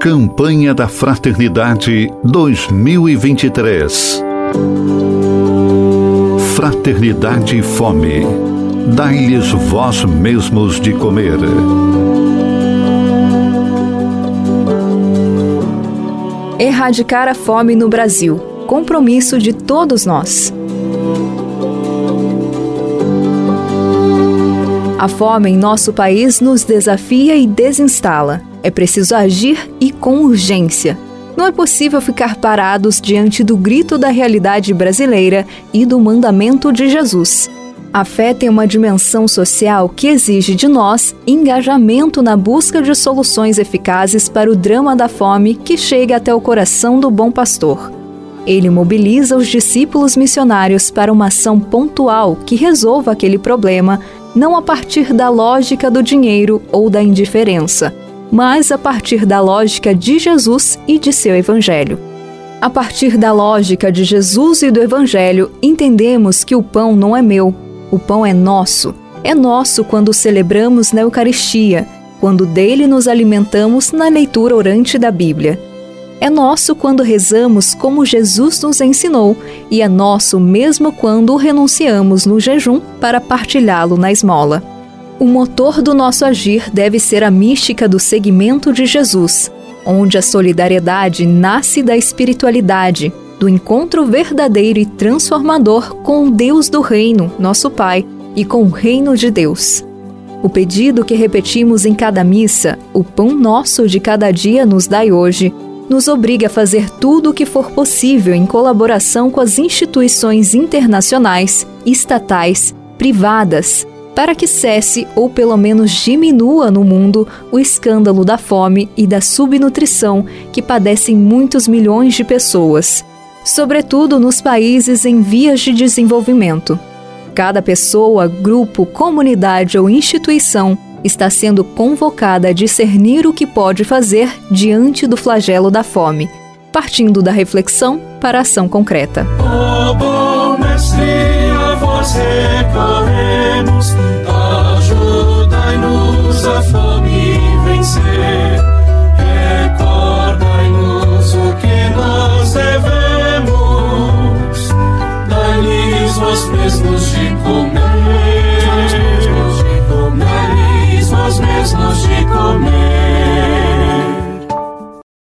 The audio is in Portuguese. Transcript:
Campanha da Fraternidade 2023. Fraternidade e Fome. Dai-lhes vós mesmos de comer. Erradicar a fome no Brasil. Compromisso de todos nós. A fome em nosso país nos desafia e desinstala. É preciso agir e com urgência. Não é possível ficar parados diante do grito da realidade brasileira e do mandamento de Jesus. A fé tem uma dimensão social que exige de nós engajamento na busca de soluções eficazes para o drama da fome que chega até o coração do bom pastor. Ele mobiliza os discípulos missionários para uma ação pontual que resolva aquele problema, não a partir da lógica do dinheiro ou da indiferença, mas a partir da lógica de Jesus e de seu Evangelho. A partir da lógica de Jesus e do Evangelho, entendemos que o pão não é meu, o pão é nosso. É nosso quando celebramos na Eucaristia, quando dele nos alimentamos na leitura orante da Bíblia. É nosso quando rezamos como Jesus nos ensinou, e é nosso mesmo quando o renunciamos no jejum para partilhá-lo na esmola. O motor do nosso agir deve ser a mística do seguimento de Jesus, onde a solidariedade nasce da espiritualidade, do encontro verdadeiro e transformador com o Deus do Reino, nosso Pai, e com o Reino de Deus. O pedido que repetimos em cada missa, o pão nosso de cada dia nos dai hoje, nos obriga a fazer tudo o que for possível em colaboração com as instituições internacionais, estatais, privadas, para que cesse ou pelo menos diminua no mundo o escândalo da fome e da subnutrição que padecem muitos milhões de pessoas, sobretudo nos países em vias de desenvolvimento. Cada pessoa, grupo, comunidade ou instituição está sendo convocada a discernir o que pode fazer diante do flagelo da fome, partindo da reflexão para a ação concreta. Oh, bom mestre, vós recorremos, ajudai-nos a fome vencer. Recordai-nos o que nós devemos, dai-lhes vós mesmos de comer. Dai-lhes vós mesmos de comer.